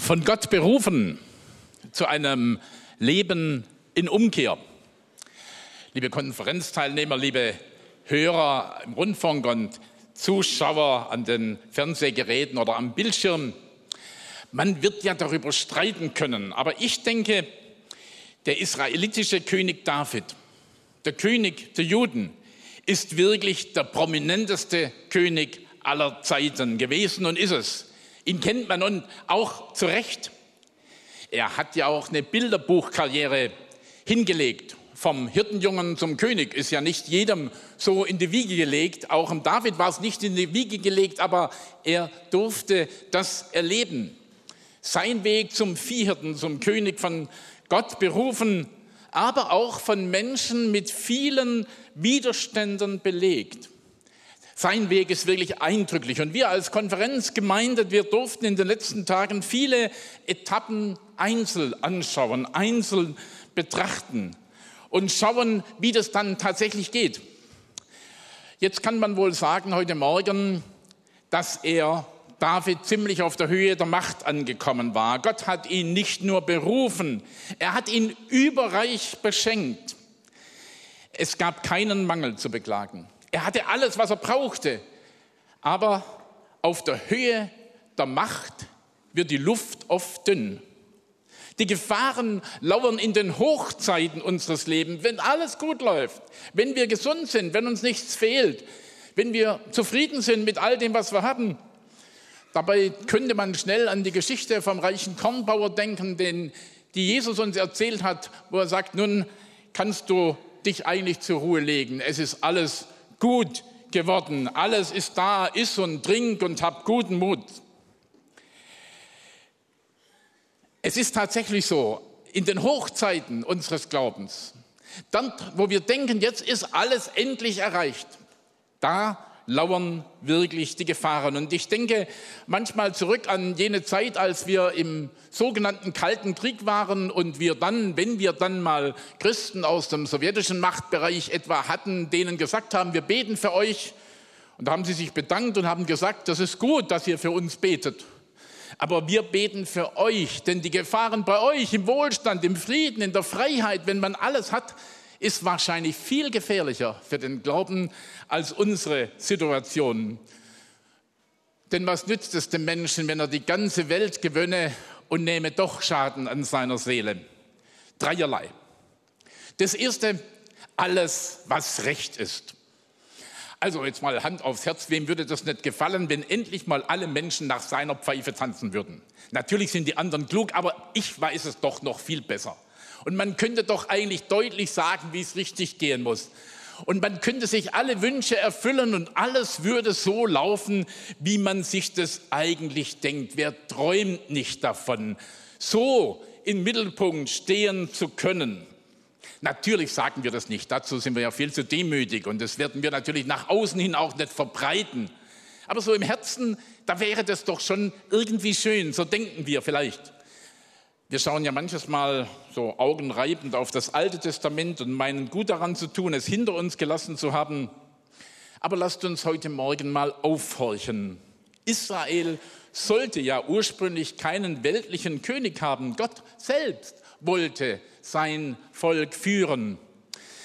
von Gott berufen zu einem Leben in Umkehr. Liebe Konferenzteilnehmer, liebe Hörer im Rundfunk und Zuschauer an den Fernsehgeräten oder am Bildschirm, man wird ja darüber streiten können, aber ich denke, der israelitische König David, der König der Juden, ist wirklich der prominenteste König aller Zeiten gewesen und ist es. Ihn kennt man und auch zu Recht. Er hat ja auch eine Bilderbuchkarriere hingelegt. Vom Hirtenjungen zum König ist ja nicht jedem so in die Wiege gelegt. Auch im David war es nicht in die Wiege gelegt, aber er durfte das erleben. Sein Weg zum Viehhirten, zum König von Gott berufen, aber auch von Menschen mit vielen Widerständen belegt. Sein Weg ist wirklich eindrücklich. Und wir als Konferenzgemeinde, wir durften in den letzten Tagen viele Etappen einzeln anschauen, einzeln betrachten und schauen, wie das dann tatsächlich geht. Jetzt kann man wohl sagen, heute Morgen, dass er David ziemlich auf der Höhe der Macht angekommen war. Gott hat ihn nicht nur berufen, er hat ihn überreich beschenkt. Es gab keinen Mangel zu beklagen. Er hatte alles, was er brauchte. Aber auf der Höhe der Macht wird die Luft oft dünn. Die Gefahren lauern in den Hochzeiten unseres Lebens, wenn alles gut läuft, wenn wir gesund sind, wenn uns nichts fehlt, wenn wir zufrieden sind mit all dem, was wir haben. Dabei könnte man schnell an die Geschichte vom reichen Kornbauer denken, den, die Jesus uns erzählt hat, wo er sagt, nun kannst du dich eigentlich zur Ruhe legen. Es ist alles gut geworden. Alles ist da, iss und trink und hab guten Mut. Es ist tatsächlich so, in den Hochzeiten unseres Glaubens, dann, wo wir denken, jetzt ist alles endlich erreicht, da lauern wirklich die Gefahren. Und ich denke manchmal zurück an jene Zeit, als wir im sogenannten Kalten Krieg waren und wir dann, wenn wir dann mal Christen aus dem sowjetischen Machtbereich etwa hatten, denen gesagt haben, wir beten für euch. Und da haben sie sich bedankt und haben gesagt, das ist gut, dass ihr für uns betet. Aber wir beten für euch, denn die Gefahren bei euch im Wohlstand, im Frieden, in der Freiheit, wenn man alles hat, ist wahrscheinlich viel gefährlicher für den Glauben als unsere Situation. Denn was nützt es dem Menschen, wenn er die ganze Welt gewönne und nehme doch Schaden an seiner Seele? Dreierlei. Das erste, alles, was recht ist. Also jetzt mal Hand aufs Herz, wem würde das nicht gefallen, wenn endlich mal alle Menschen nach seiner Pfeife tanzen würden? Natürlich sind die anderen klug, aber ich weiß es doch noch viel besser. Und man könnte doch eigentlich deutlich sagen, wie es richtig gehen muss. Und man könnte sich alle Wünsche erfüllen und alles würde so laufen, wie man sich das eigentlich denkt. Wer träumt nicht davon, so im Mittelpunkt stehen zu können? Natürlich sagen wir das nicht, dazu sind wir ja viel zu demütig und das werden wir natürlich nach außen hin auch nicht verbreiten. Aber so im Herzen, da wäre das doch schon irgendwie schön, so denken wir vielleicht. Wir schauen ja manches Mal so augenreibend auf das Alte Testament und meinen gut daran zu tun, es hinter uns gelassen zu haben. Aber lasst uns heute Morgen mal aufhorchen. Israel sollte ja ursprünglich keinen weltlichen König haben. Gott selbst wollte sein Volk führen.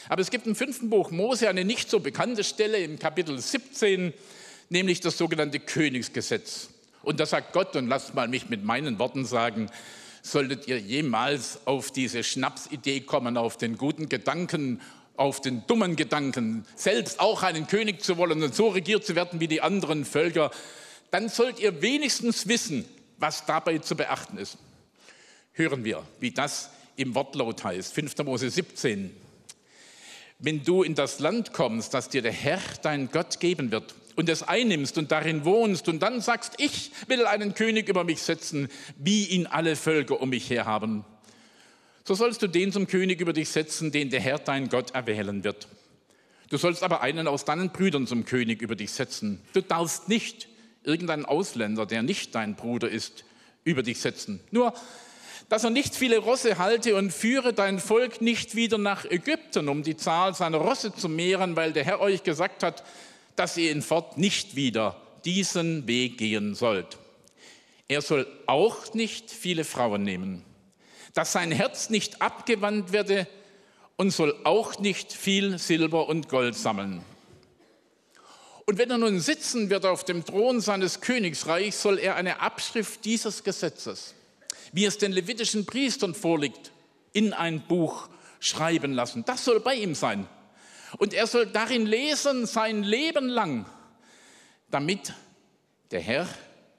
Aber es gibt im fünften Buch Mose eine nicht so bekannte Stelle im Kapitel 17, nämlich das sogenannte Königsgesetz. Und da sagt Gott, und lasst mal mich mit meinen Worten sagen, solltet ihr jemals auf diese Schnapsidee kommen, auf den guten Gedanken, auf den dummen Gedanken, selbst auch einen König zu wollen und so regiert zu werden wie die anderen Völker, dann sollt ihr wenigstens wissen, was dabei zu beachten ist. Hören wir, wie das im Wortlaut heißt, 5. Mose 17. Wenn du in das Land kommst, das dir der Herr, dein Gott, geben wird, und es einnimmst und darin wohnst und dann sagst, ich will einen König über mich setzen, wie ihn alle Völker um mich her haben, so sollst du den zum König über dich setzen, den der Herr dein Gott erwählen wird. Du sollst aber einen aus deinen Brüdern zum König über dich setzen. Du darfst nicht irgendeinen Ausländer, der nicht dein Bruder ist, über dich setzen. Nur, dass er nicht viele Rosse halte und führe dein Volk nicht wieder nach Ägypten, um die Zahl seiner Rosse zu mehren, weil der Herr euch gesagt hat, dass ihr in Fort nicht wieder diesen Weg gehen sollt. Er soll auch nicht viele Frauen nehmen, dass sein Herz nicht abgewandt werde und soll auch nicht viel Silber und Gold sammeln. Und wenn er nun sitzen wird auf dem Thron seines Königsreichs, soll er eine Abschrift dieses Gesetzes, wie es den levitischen Priestern vorliegt, in ein Buch schreiben lassen. Das soll bei ihm sein. Und er soll darin lesen sein Leben lang, damit der Herr,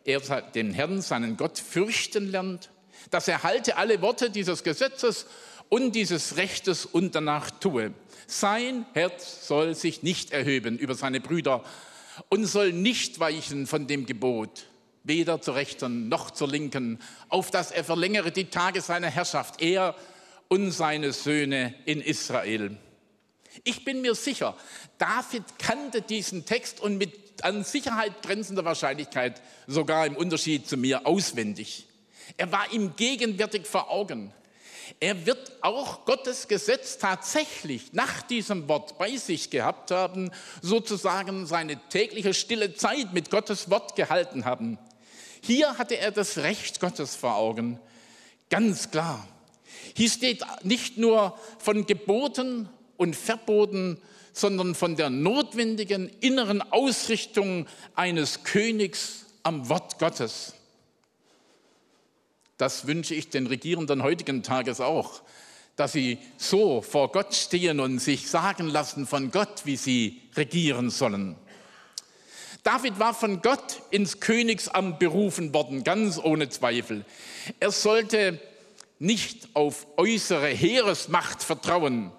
er den Herrn, seinen Gott fürchten lernt, dass er halte alle Worte dieses Gesetzes und dieses Rechtes und danach tue. Sein Herz soll sich nicht erhöben über seine Brüder und soll nicht weichen von dem Gebot, weder zur rechten noch zur linken, auf dass er verlängere die Tage seiner Herrschaft, er und seine Söhne in Israel. Ich bin mir sicher, David kannte diesen Text und mit an Sicherheit grenzender Wahrscheinlichkeit sogar im Unterschied zu mir auswendig. Er war ihm gegenwärtig vor Augen. Er wird auch Gottes Gesetz tatsächlich nach diesem Wort bei sich gehabt haben, sozusagen seine tägliche stille Zeit mit Gottes Wort gehalten haben. Hier hatte er das Recht Gottes vor Augen, ganz klar. Hier steht nicht nur von Geboten und Verboten, sondern von der notwendigen inneren Ausrichtung eines Königs am Wort Gottes. Das wünsche ich den Regierenden heutigen Tages auch, dass sie so vor Gott stehen und sich sagen lassen von Gott, wie sie regieren sollen. David war von Gott ins Königsamt berufen worden, ganz ohne Zweifel. Er sollte nicht auf äußere Heeresmacht vertrauen,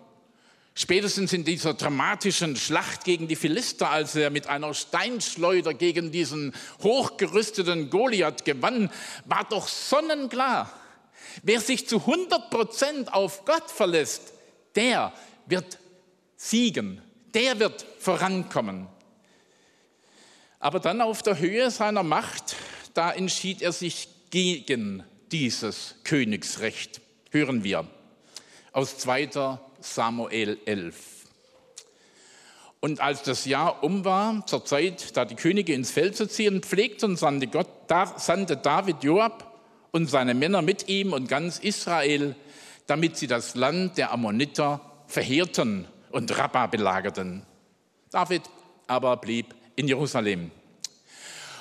Spätestens in dieser dramatischen Schlacht gegen die Philister, als er mit einer Steinschleuder gegen diesen hochgerüsteten Goliath gewann, war doch sonnenklar, wer sich zu 100 Prozent auf Gott verlässt, der wird siegen, der wird vorankommen. Aber dann auf der Höhe seiner Macht, da entschied er sich gegen dieses Königsrecht. Hören wir aus 2. Samuel 11. Und als das Jahr um war, zur Zeit, da die Könige ins Feld zu ziehen pflegten, sandte, Gott, da, sandte David Joab und seine Männer mit ihm und ganz Israel, damit sie das Land der Ammoniter verheerten und Rabba belagerten. David aber blieb in Jerusalem.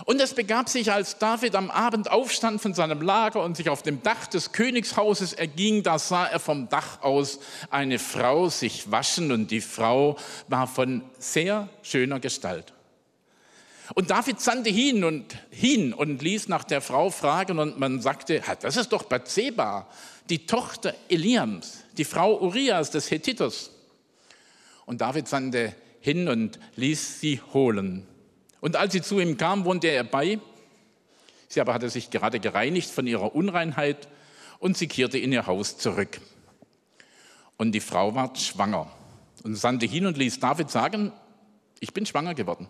Und es begab sich, als David am Abend aufstand von seinem Lager und sich auf dem Dach des Königshauses erging, da sah er vom Dach aus eine Frau sich waschen und die Frau war von sehr schöner Gestalt. Und David sandte hin und hin und ließ nach der Frau fragen und man sagte, das ist doch Bathseba, die Tochter Eliams, die Frau Urias des Hethiters. Und David sandte hin und ließ sie holen. Und als sie zu ihm kam, wohnte er bei. Sie aber hatte sich gerade gereinigt von ihrer Unreinheit und sie kehrte in ihr Haus zurück. Und die Frau ward schwanger und sandte hin und ließ David sagen, ich bin schwanger geworden.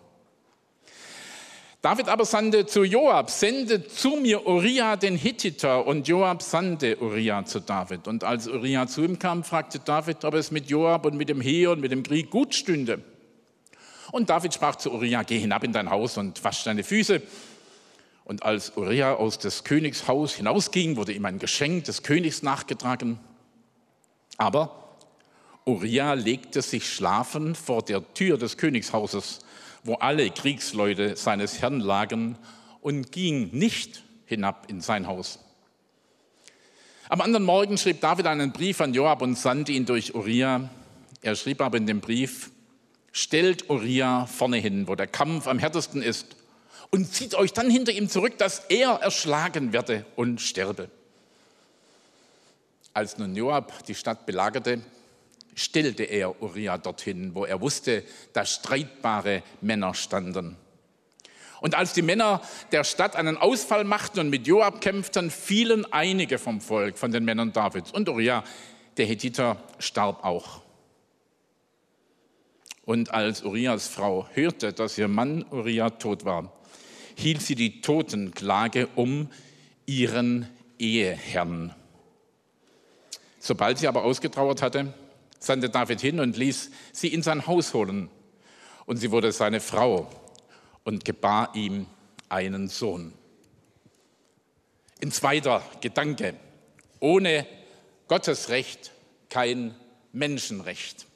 David aber sandte zu Joab, sende zu mir Uriah den Hittiter. Und Joab sandte Uriah zu David. Und als Uriah zu ihm kam, fragte David, ob es mit Joab und mit dem Heer und mit dem Krieg gut stünde. Und David sprach zu Uriah, geh hinab in dein Haus und wasch deine Füße. Und als Uriah aus des Königs Haus hinausging, wurde ihm ein Geschenk des Königs nachgetragen. Aber Uriah legte sich schlafen vor der Tür des Königshauses, wo alle Kriegsleute seines Herrn lagen, und ging nicht hinab in sein Haus. Am anderen Morgen schrieb David einen Brief an Joab und sandte ihn durch Uriah. Er schrieb aber in dem Brief, stellt Uriah vorne hin, wo der Kampf am härtesten ist, und zieht euch dann hinter ihm zurück, dass er erschlagen werde und sterbe. Als nun Joab die Stadt belagerte, stellte er Uriah dorthin, wo er wusste, dass streitbare Männer standen. Und als die Männer der Stadt einen Ausfall machten und mit Joab kämpften, fielen einige vom Volk, von den Männern Davids. Und Uriah, der Hethiter, starb auch. Und als Urias Frau hörte, dass ihr Mann Uriah tot war, hielt sie die Totenklage um ihren Eheherrn. Sobald sie aber ausgetrauert hatte, sandte David hin und ließ sie in sein Haus holen. Und sie wurde seine Frau und gebar ihm einen Sohn. Ein zweiter Gedanke. Ohne Gottes Recht kein Menschenrecht.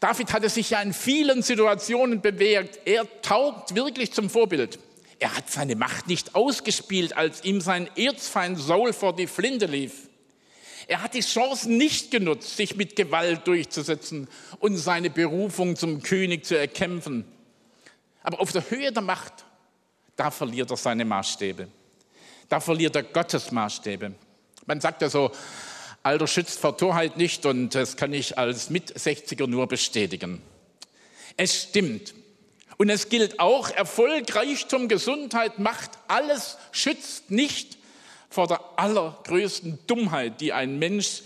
David hatte sich ja in vielen Situationen bewährt. Er taugt wirklich zum Vorbild. Er hat seine Macht nicht ausgespielt, als ihm sein Erzfeind Saul vor die Flinte lief. Er hat die Chance nicht genutzt, sich mit Gewalt durchzusetzen und seine Berufung zum König zu erkämpfen. Aber auf der Höhe der Macht, da verliert er seine Maßstäbe. Da verliert er Gottes Maßstäbe. Man sagt ja so, Alter schützt vor Torheit nicht und das kann ich als Mit-60er nur bestätigen. Es stimmt. Und es gilt auch, Erfolg, Reichtum, Gesundheit, Macht, alles schützt nicht vor der allergrößten Dummheit, die ein Mensch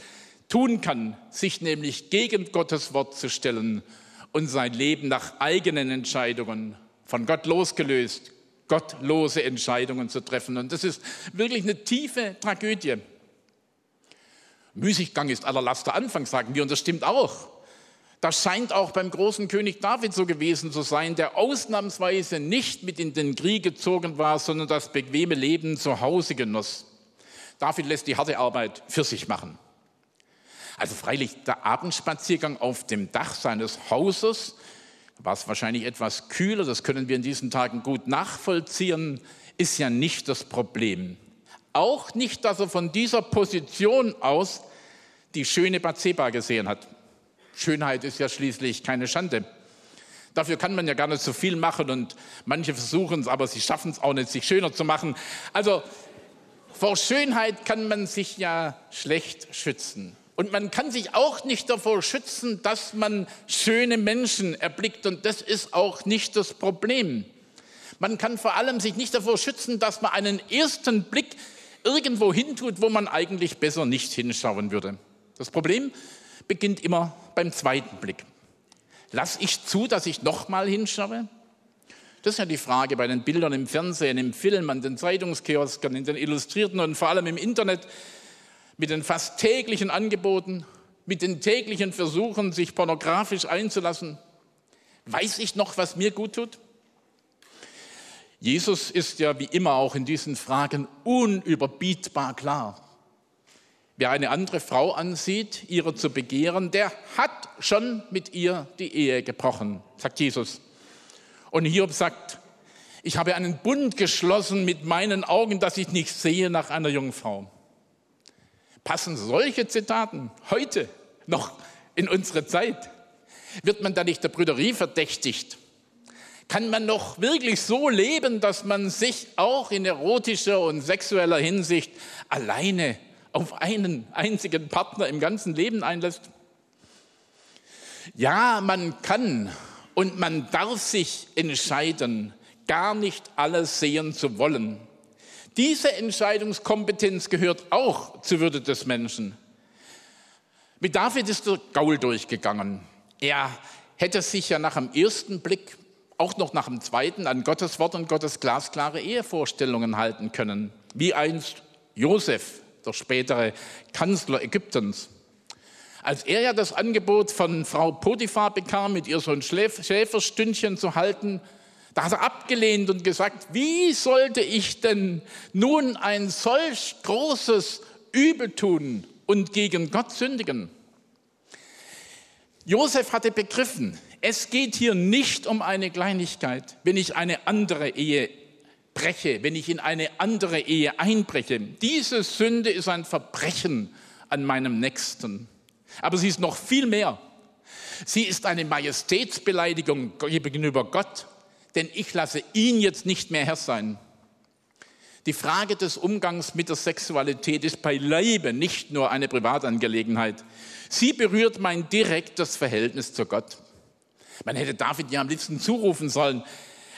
tun kann, sich nämlich gegen Gottes Wort zu stellen und sein Leben nach eigenen Entscheidungen, von Gott losgelöst, gottlose Entscheidungen zu treffen. Und das ist wirklich eine tiefe Tragödie. Müßiggang ist aller Laster Anfang, sagen wir, und das stimmt auch. Das scheint auch beim großen König David so gewesen zu sein, der ausnahmsweise nicht mit in den Krieg gezogen war, sondern das bequeme Leben zu Hause genoss. David lässt die harte Arbeit für sich machen. Also freilich der Abendspaziergang auf dem Dach seines Hauses war es wahrscheinlich etwas kühler, das können wir in diesen Tagen gut nachvollziehen, ist ja nicht das Problem. Auch nicht, dass er von dieser Position aus die schöne Bathseba gesehen hat. Schönheit ist ja schließlich keine Schande. Dafür kann man ja gar nicht so viel machen und manche versuchen es, aber sie schaffen es auch nicht, sich schöner zu machen. Also vor Schönheit kann man sich ja schlecht schützen. Und man kann sich auch nicht davor schützen, dass man schöne Menschen erblickt. Und das ist auch nicht das Problem. Man kann vor allem sich nicht davor schützen, dass man einen ersten Blick irgendwo hintut, wo man eigentlich besser nicht hinschauen würde. Das Problem beginnt immer beim zweiten Blick. Lass ich zu, dass ich nochmal hinschaue? Das ist ja die Frage bei den Bildern im Fernsehen, im Film, an den Zeitungskiosken, in den Illustrierten und vor allem im Internet, mit den fast täglichen Angeboten, mit den täglichen Versuchen, sich pornografisch einzulassen. Weiß ich noch, was mir gut tut? Jesus ist ja wie immer auch in diesen Fragen unüberbietbar klar. Wer eine andere Frau ansieht, ihre zu begehren, der hat schon mit ihr die Ehe gebrochen, sagt Jesus. Und Hiob sagt, ich habe einen Bund geschlossen mit meinen Augen, dass ich nicht sehe nach einer jungen Frau. Passen solche Zitaten heute noch in unsere Zeit? Wird man da nicht der Brüderie verdächtigt? Kann man noch wirklich so leben, dass man sich auch in erotischer und sexueller Hinsicht alleine auf einen einzigen Partner im ganzen Leben einlässt? Ja, man kann und man darf sich entscheiden, gar nicht alles sehen zu wollen. Diese Entscheidungskompetenz gehört auch zur Würde des Menschen. Mit David ist der Gaul durchgegangen. Er hätte sich ja nach dem ersten Blick auch noch nach dem zweiten an Gottes Wort und Gottes glasklare Ehevorstellungen halten können, wie einst Josef, der spätere Kanzler Ägyptens. Als er ja das Angebot von Frau Potiphar bekam, mit ihr so ein Schäferstündchen zu halten, da hat er abgelehnt und gesagt, wie sollte ich denn nun ein solch großes Übel tun und gegen Gott sündigen? Josef hatte begriffen, es geht hier nicht um eine Kleinigkeit, wenn ich eine andere Ehe breche, wenn ich in eine andere Ehe einbreche. Diese Sünde ist ein Verbrechen an meinem Nächsten. Aber sie ist noch viel mehr. Sie ist eine Majestätsbeleidigung gegenüber Gott, denn ich lasse ihn jetzt nicht mehr Herr sein. Die Frage des Umgangs mit der Sexualität ist beileibe nicht nur eine Privatangelegenheit. Sie berührt mein direktes Verhältnis zu Gott. Man hätte David ja am liebsten zurufen sollen,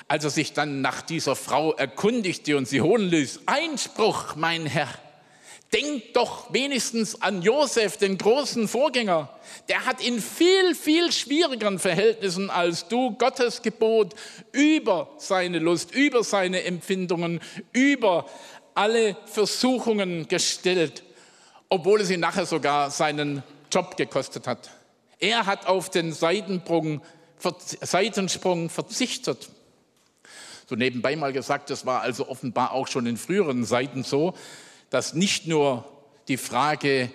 als er sich dann nach dieser Frau erkundigte und sie holen ließ. Einspruch, mein Herr. Denkt doch wenigstens an Josef, den großen Vorgänger. Der hat in viel, viel schwierigeren Verhältnissen als du Gottes Gebot über seine Lust, über seine Empfindungen, über alle Versuchungen gestellt, obwohl es ihn nachher sogar seinen Job gekostet hat. Er hat auf den Seitensprung Seitensprung verzichtet. So nebenbei mal gesagt, das war also offenbar auch schon in früheren Zeiten so, dass nicht nur die Frage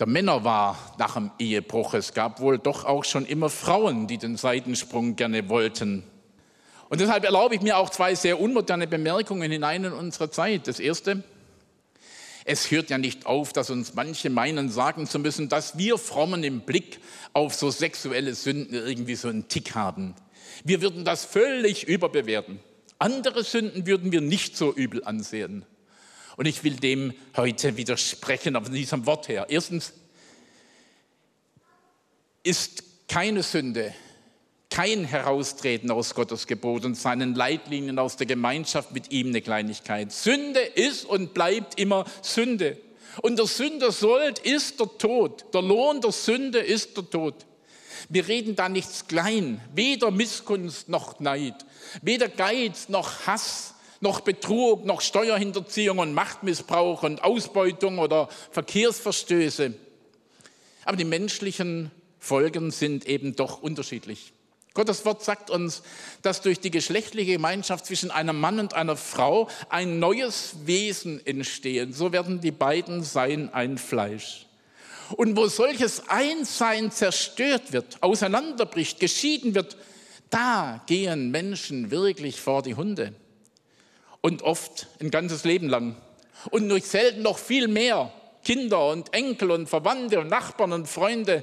der Männer war nach dem Ehebruch. Es gab wohl doch auch schon immer Frauen, die den Seitensprung gerne wollten. Und deshalb erlaube ich mir auch zwei sehr unmoderne Bemerkungen hinein in unsere Zeit. Das erste, es hört ja nicht auf, dass uns manche meinen, sagen zu müssen, dass wir Frommen im Blick auf so sexuelle Sünden irgendwie so einen Tick haben. Wir würden das völlig überbewerten. Andere Sünden würden wir nicht so übel ansehen. Und ich will dem heute widersprechen, auf diesem Wort her. Erstens ist keine Sünde, kein Heraustreten aus Gottes Gebot und seinen Leitlinien aus der Gemeinschaft mit ihm eine Kleinigkeit. Sünde ist und bleibt immer Sünde. Und der Sünder Sold ist der Tod. Der Lohn der Sünde ist der Tod. Wir reden da nichts klein, weder Missgunst noch Neid, weder Geiz noch Hass, noch Betrug, noch Steuerhinterziehung und Machtmissbrauch und Ausbeutung oder Verkehrsverstöße. Aber die menschlichen Folgen sind eben doch unterschiedlich. Gottes Wort sagt uns, dass durch die geschlechtliche Gemeinschaft zwischen einem Mann und einer Frau ein neues Wesen entsteht. So werden die beiden sein ein Fleisch. Und wo solches Einssein zerstört wird, auseinanderbricht, geschieden wird, da gehen Menschen wirklich vor die Hunde und oft ein ganzes Leben lang. Und durch selten noch viel mehr Kinder und Enkel und Verwandte und Nachbarn und Freunde.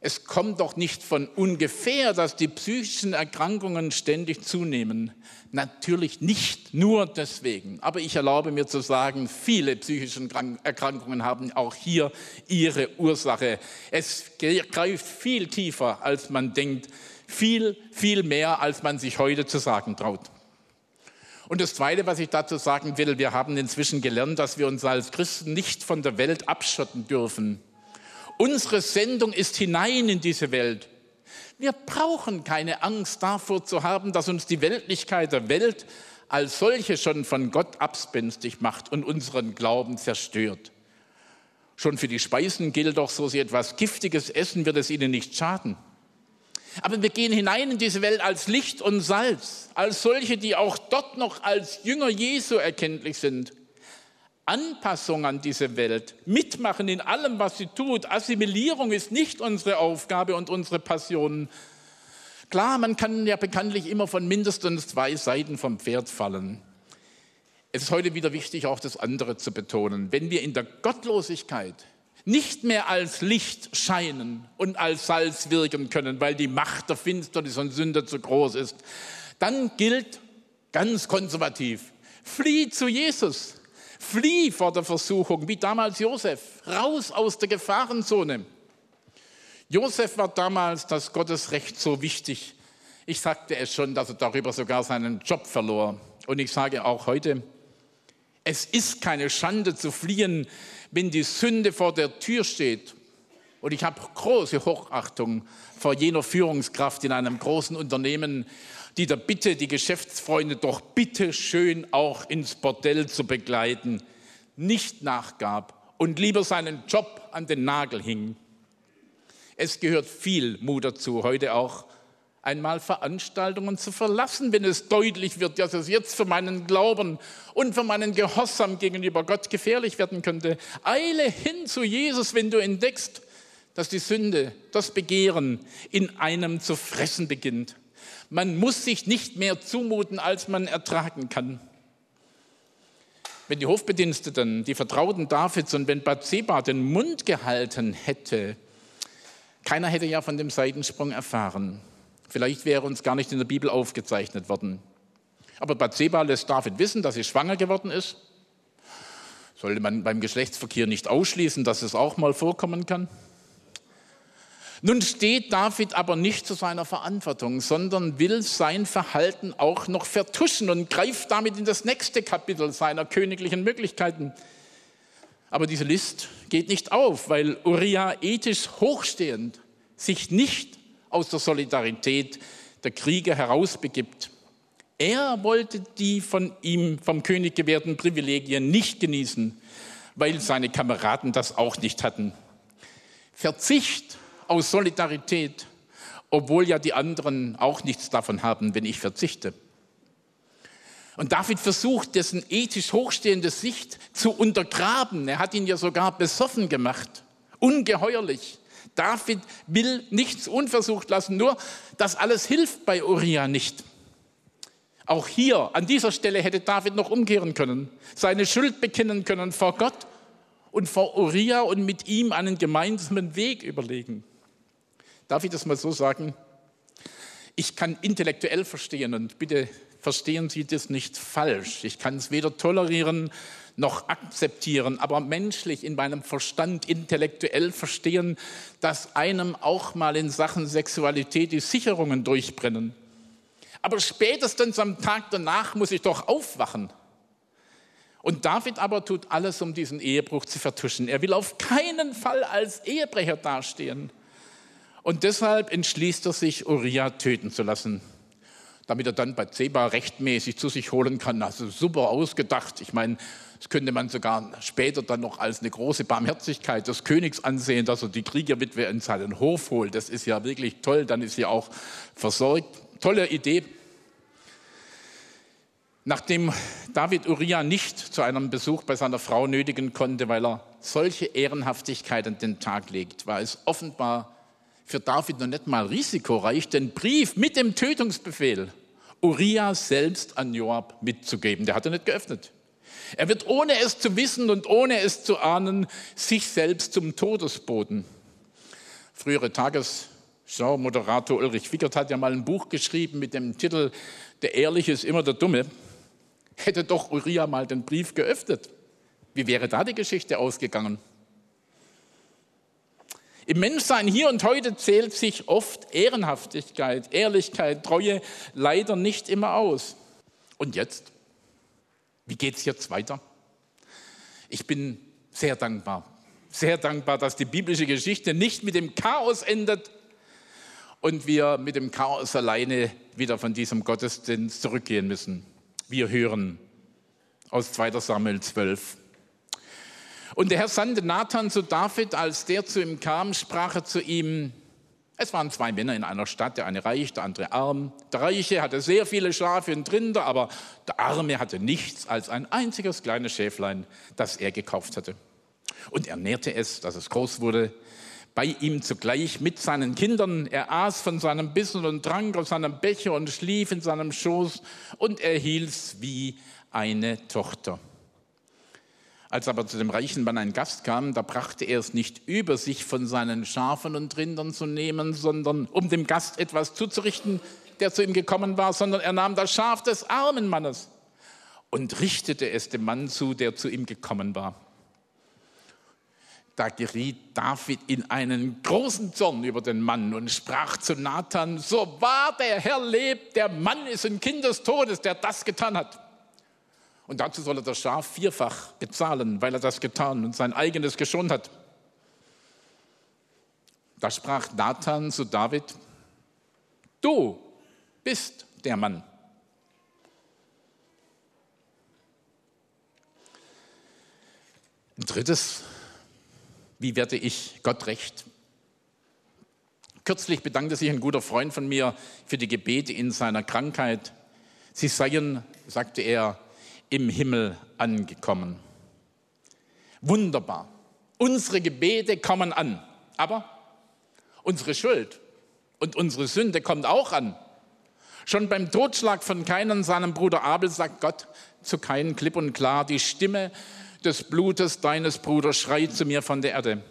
Es kommt doch nicht von ungefähr, dass die psychischen Erkrankungen ständig zunehmen. Natürlich nicht nur deswegen, aber ich erlaube mir zu sagen, viele psychische Erkrankungen haben auch hier ihre Ursache. Es greift viel tiefer, als man denkt, viel, viel mehr, als man sich heute zu sagen traut. Und das Zweite, was ich dazu sagen will, wir haben inzwischen gelernt, dass wir uns als Christen nicht von der Welt abschotten dürfen. Unsere Sendung ist hinein in diese Welt. Wir brauchen keine Angst davor zu haben, dass uns die Weltlichkeit der Welt als solche schon von Gott abspenstig macht und unseren Glauben zerstört. Schon für die Speisen gilt doch, so sie etwas Giftiges essen, wird es ihnen nicht schaden. Aber wir gehen hinein in diese Welt als Licht und Salz, als solche, die auch dort noch als Jünger Jesu erkenntlich sind. Anpassung an diese Welt, mitmachen in allem, was sie tut. Assimilierung ist nicht unsere Aufgabe und unsere Passion. Klar, man kann ja bekanntlich immer von mindestens zwei Seiten vom Pferd fallen. Es ist heute wieder wichtig, auch das andere zu betonen. Wenn wir in der Gottlosigkeit nicht mehr als Licht scheinen und als Salz wirken können, weil die Macht der Finsternis und Sünde zu groß ist, dann gilt ganz konservativ, flieh zu Jesus, flieh vor der Versuchung, wie damals Josef, raus aus der Gefahrenzone. Josef war damals das Gottesrecht so wichtig. Ich sagte es schon, dass er darüber sogar seinen Job verlor. Und ich sage auch heute, es ist keine Schande zu fliehen, wenn die Sünde vor der Tür steht, und ich habe große Hochachtung vor jener Führungskraft in einem großen Unternehmen, die der Bitte, die Geschäftsfreunde doch bitte schön auch ins Bordell zu begleiten, nicht nachgab und lieber seinen Job an den Nagel hing. Es gehört viel Mut dazu, heute auch einmal Veranstaltungen zu verlassen, wenn es deutlich wird, dass es jetzt für meinen Glauben und für meinen Gehorsam gegenüber Gott gefährlich werden könnte. Eile hin zu Jesus, wenn du entdeckst, dass die Sünde, das Begehren in einem zu fressen beginnt. Man muss sich nicht mehr zumuten, als man ertragen kann. Wenn die Hofbediensteten, die Vertrauten Davids und wenn Bathseba den Mund gehalten hätte, keiner hätte ja von dem Seitensprung erfahren. Vielleicht wäre uns gar nicht in der Bibel aufgezeichnet worden. Aber Bathseba lässt David wissen, dass sie schwanger geworden ist. Sollte man beim Geschlechtsverkehr nicht ausschließen, dass es auch mal vorkommen kann? Nun steht David aber nicht zu seiner Verantwortung, sondern will sein Verhalten auch noch vertuschen und greift damit in das nächste Kapitel seiner königlichen Möglichkeiten. Aber diese List geht nicht auf, weil Uriah ethisch hochstehend sich nicht aus der Solidarität der Krieger herausbegibt. Er wollte die von ihm vom König gewährten Privilegien nicht genießen, weil seine Kameraden das auch nicht hatten. Verzicht aus Solidarität, obwohl ja die anderen auch nichts davon haben, wenn ich verzichte. Und David versucht, dessen ethisch hochstehende Sicht zu untergraben. Er hat ihn ja sogar besoffen gemacht. Ungeheuerlich. David will nichts unversucht lassen, nur das alles hilft bei Uriah nicht. Auch hier, an dieser Stelle hätte David noch umkehren können, seine Schuld bekennen können vor Gott und vor Uriah und mit ihm einen gemeinsamen Weg überlegen. Darf ich das mal so sagen? Ich kann intellektuell verstehen und bitte verstehen Sie das nicht falsch. Ich kann es weder tolerieren noch akzeptieren, aber menschlich in meinem Verstand intellektuell verstehen, dass einem auch mal in Sachen Sexualität die Sicherungen durchbrennen. Aber spätestens am Tag danach muss ich doch aufwachen. Und David aber tut alles, um diesen Ehebruch zu vertuschen. Er will auf keinen Fall als Ehebrecher dastehen. Und deshalb entschließt er sich, Uriah töten zu lassen damit er dann Bathseba rechtmäßig zu sich holen kann. Also super ausgedacht. Ich meine, das könnte man sogar später dann noch als eine große Barmherzigkeit des Königs ansehen, dass er die Kriegerwitwe in seinen Hof holt. Das ist ja wirklich toll. Dann ist sie auch versorgt. Tolle Idee. Nachdem David Uriah nicht zu einem Besuch bei seiner Frau nötigen konnte, weil er solche Ehrenhaftigkeit an den Tag legt, war es offenbar für David noch nicht mal risikoreich, den Brief mit dem Tötungsbefehl Uriah selbst an Joab mitzugeben. Der hat er nicht geöffnet. Er wird ohne es zu wissen und ohne es zu ahnen, sich selbst zum Todesboten. Frühere Tagesschau-Moderator Ulrich Wickert hat ja mal ein Buch geschrieben mit dem Titel Der Ehrliche ist immer der Dumme. Hätte doch Uriah mal den Brief geöffnet. Wie wäre da die Geschichte ausgegangen? Im Menschsein hier und heute zählt sich oft Ehrenhaftigkeit, Ehrlichkeit, Treue leider nicht immer aus. Und jetzt? Wie geht es jetzt weiter? Ich bin sehr dankbar, sehr dankbar, dass die biblische Geschichte nicht mit dem Chaos endet und wir mit dem Chaos alleine wieder von diesem Gottesdienst zurückgehen müssen. Wir hören aus 2 Samuel 12. Und der Herr sandte Nathan zu David, als der zu ihm kam, sprach er zu ihm, es waren zwei Männer in einer Stadt, der eine reich, der andere arm. Der Reiche hatte sehr viele Schafe und Rinder, aber der Arme hatte nichts als ein einziges kleines Schäflein, das er gekauft hatte. Und er nährte es, dass es groß wurde, bei ihm zugleich mit seinen Kindern. Er aß von seinem Bissen und trank aus seinem Becher und schlief in seinem Schoß und er hielt's wie eine Tochter. Als aber zu dem reichen Mann ein Gast kam, da brachte er es nicht über, sich von seinen Schafen und Rindern zu nehmen, sondern um dem Gast etwas zuzurichten, der zu ihm gekommen war, sondern er nahm das Schaf des armen Mannes und richtete es dem Mann zu, der zu ihm gekommen war. Da geriet David in einen großen Zorn über den Mann und sprach zu Nathan, so wahr der Herr lebt, der Mann ist ein Kind des Todes, der das getan hat. Und dazu soll er das Schaf vierfach bezahlen, weil er das getan und sein eigenes geschont hat. Da sprach Nathan zu David, du bist der Mann. Ein drittes, wie werde ich Gott recht? Kürzlich bedankte sich ein guter Freund von mir für die Gebete in seiner Krankheit. Sie seien, sagte er, im Himmel angekommen. Wunderbar. Unsere Gebete kommen an, aber unsere Schuld und unsere Sünde kommt auch an. Schon beim Totschlag von Kain und seinem Bruder Abel sagt Gott zu Kain klipp und klar, die Stimme des Blutes deines Bruders schreit zu mir von der Erde.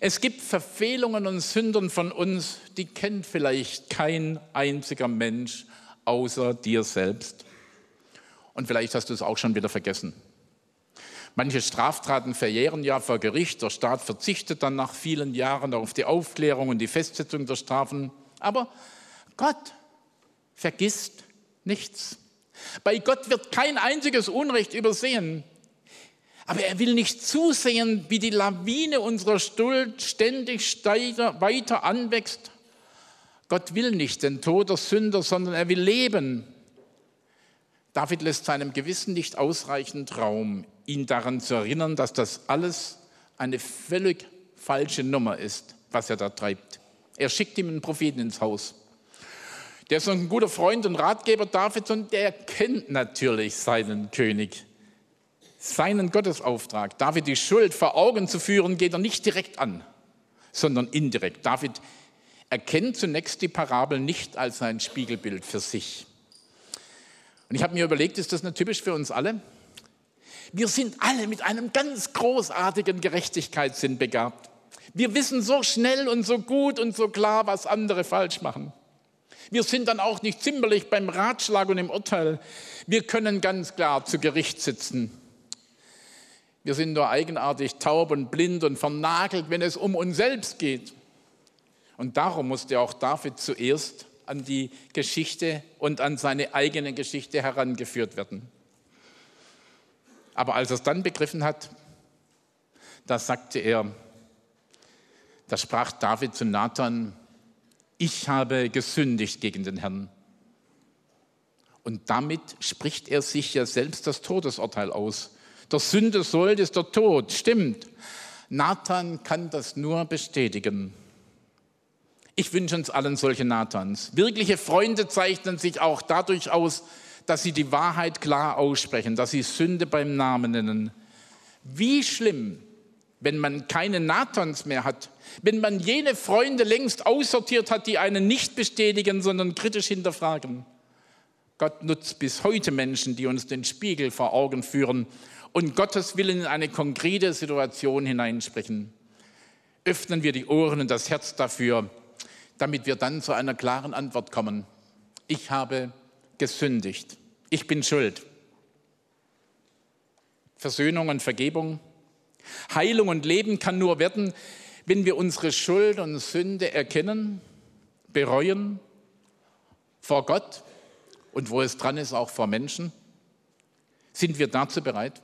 Es gibt Verfehlungen und Sündern von uns, die kennt vielleicht kein einziger Mensch außer dir selbst. Und vielleicht hast du es auch schon wieder vergessen. Manche Straftaten verjähren ja vor Gericht. Der Staat verzichtet dann nach vielen Jahren auf die Aufklärung und die Festsetzung der Strafen. Aber Gott vergisst nichts. Bei Gott wird kein einziges Unrecht übersehen. Aber er will nicht zusehen, wie die Lawine unserer Schuld ständig weiter anwächst. Gott will nicht den Tod der Sünder, sondern er will Leben. David lässt seinem Gewissen nicht ausreichend Raum, ihn daran zu erinnern, dass das alles eine völlig falsche Nummer ist, was er da treibt. Er schickt ihm einen Propheten ins Haus. Der ist ein guter Freund und Ratgeber Davids und der kennt natürlich seinen König, seinen Gottesauftrag. David die Schuld vor Augen zu führen, geht er nicht direkt an, sondern indirekt. David erkennt zunächst die Parabel nicht als ein Spiegelbild für sich. Und ich habe mir überlegt, ist das nicht typisch für uns alle? Wir sind alle mit einem ganz großartigen Gerechtigkeitssinn begabt. Wir wissen so schnell und so gut und so klar, was andere falsch machen. Wir sind dann auch nicht zimperlich beim Ratschlag und im Urteil. Wir können ganz klar zu Gericht sitzen. Wir sind nur eigenartig taub und blind und vernagelt, wenn es um uns selbst geht. Und darum musste auch David zuerst an die Geschichte und an seine eigene Geschichte herangeführt werden. Aber als er es dann begriffen hat, da sagte er, da sprach David zu Nathan, ich habe gesündigt gegen den Herrn. Und damit spricht er sich ja selbst das Todesurteil aus. Der Sünde Sold ist der Tod, stimmt. Nathan kann das nur bestätigen. Ich wünsche uns allen solche Nathans. Wirkliche Freunde zeichnen sich auch dadurch aus, dass sie die Wahrheit klar aussprechen, dass sie Sünde beim Namen nennen. Wie schlimm, wenn man keine Nathans mehr hat, wenn man jene Freunde längst aussortiert hat, die einen nicht bestätigen, sondern kritisch hinterfragen. Gott nutzt bis heute Menschen, die uns den Spiegel vor Augen führen und Gottes Willen in eine konkrete Situation hineinsprechen. Öffnen wir die Ohren und das Herz dafür, damit wir dann zu einer klaren Antwort kommen. Ich habe gesündigt. Ich bin schuld. Versöhnung und Vergebung. Heilung und Leben kann nur werden, wenn wir unsere Schuld und Sünde erkennen, bereuen vor Gott und wo es dran ist, auch vor Menschen. Sind wir dazu bereit?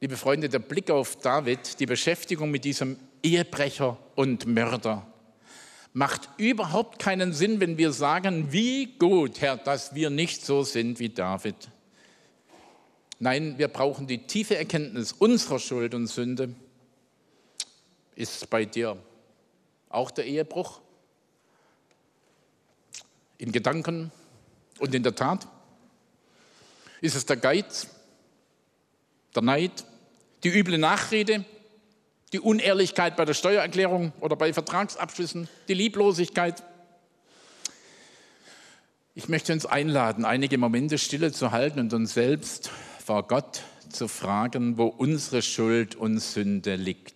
Liebe Freunde, der Blick auf David, die Beschäftigung mit diesem Ehebrecher und Mörder. Macht überhaupt keinen Sinn, wenn wir sagen, wie gut, Herr, dass wir nicht so sind wie David. Nein, wir brauchen die tiefe Erkenntnis unserer Schuld und Sünde. Ist bei dir auch der Ehebruch? In Gedanken und in der Tat? Ist es der Geiz, der Neid, die üble Nachrede, die Unehrlichkeit bei der Steuererklärung oder bei Vertragsabschlüssen, die Lieblosigkeit. Ich möchte uns einladen, einige Momente Stille zu halten und uns selbst vor Gott zu fragen, wo unsere Schuld und Sünde liegt.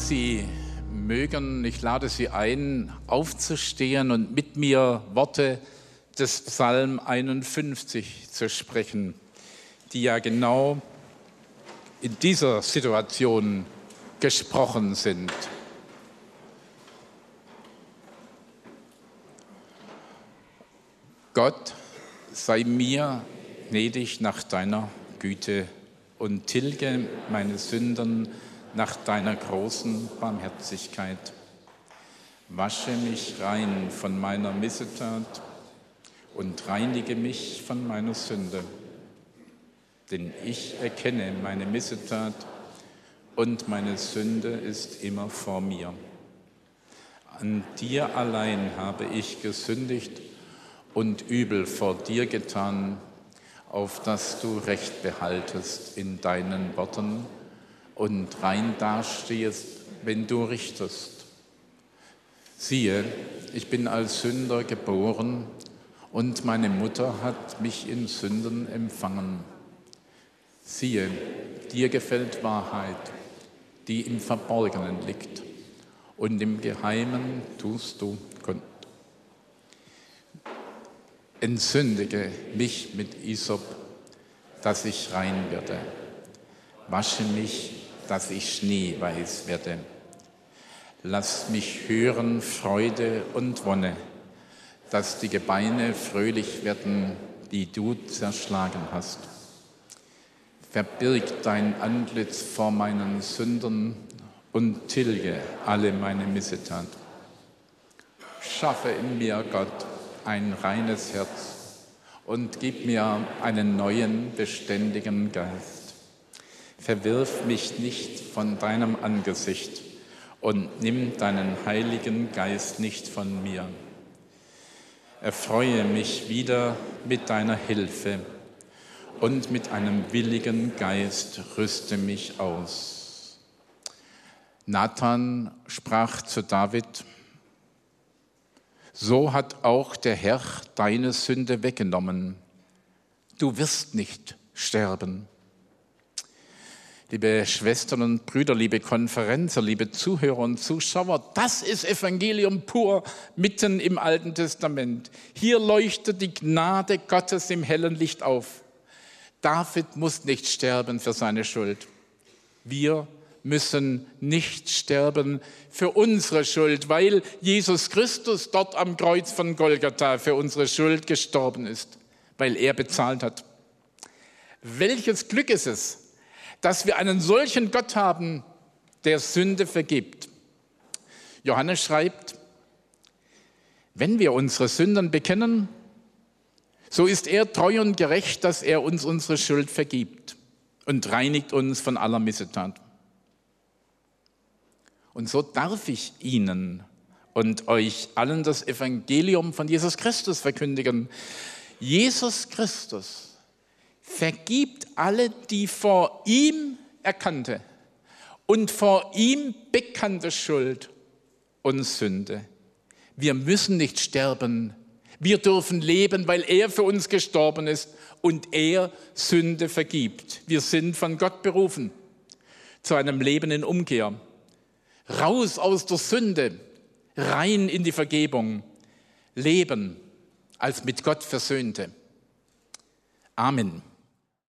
Sie mögen, ich lade Sie ein, aufzustehen und mit mir Worte des Psalm 51 zu sprechen, die ja genau in dieser Situation gesprochen sind. Gott sei mir gnädig nach deiner Güte und tilge meine Sünden nach deiner großen Barmherzigkeit. Wasche mich rein von meiner Missetat und reinige mich von meiner Sünde. Denn ich erkenne meine Missetat und meine Sünde ist immer vor mir. An dir allein habe ich gesündigt und übel vor dir getan, auf dass du Recht behaltest in deinen Worten und rein dastehst, wenn du richtest. Siehe, ich bin als Sünder geboren und meine Mutter hat mich in Sünden empfangen. Siehe, dir gefällt Wahrheit, die im Verborgenen liegt, und im Geheimen tust du Kund. Entzündige mich mit Isop, dass ich rein werde. Wasche mich, dass ich schneeweiß werde. Lass mich hören Freude und Wonne, dass die Gebeine fröhlich werden, die du zerschlagen hast. Verbirg dein Antlitz vor meinen Sündern und tilge alle meine Missetat. Schaffe in mir, Gott, ein reines Herz und gib mir einen neuen, beständigen Geist. Verwirf mich nicht von deinem Angesicht und nimm deinen Heiligen Geist nicht von mir. Erfreue mich wieder mit deiner Hilfe und mit einem willigen Geist rüste mich aus. Nathan sprach zu David, so hat auch der Herr deine Sünde weggenommen. Du wirst nicht sterben. Liebe Schwestern und Brüder, liebe Konferenzer, liebe Zuhörer und Zuschauer, das ist Evangelium pur mitten im Alten Testament. Hier leuchtet die Gnade Gottes im hellen Licht auf. David muss nicht sterben für seine Schuld. Wir müssen nicht sterben für unsere Schuld, weil Jesus Christus dort am Kreuz von Golgatha für unsere Schuld gestorben ist, weil er bezahlt hat. Welches Glück ist es, dass wir einen solchen Gott haben, der Sünde vergibt. Johannes schreibt, wenn wir unsere Sünden bekennen, so ist er treu und gerecht, dass er uns unsere Schuld vergibt und reinigt uns von aller Missetat. Und so darf ich Ihnen und euch allen das Evangelium von Jesus Christus verkündigen. Jesus Christus vergibt alle, die vor ihm erkannte und vor ihm bekannte Schuld und Sünde. Wir müssen nicht sterben. Wir dürfen leben, weil er für uns gestorben ist und er Sünde vergibt. Wir sind von Gott berufen zu einem Leben in Umkehr raus aus der Sünde, rein in die Vergebung, leben als mit Gott Versöhnte. Amen.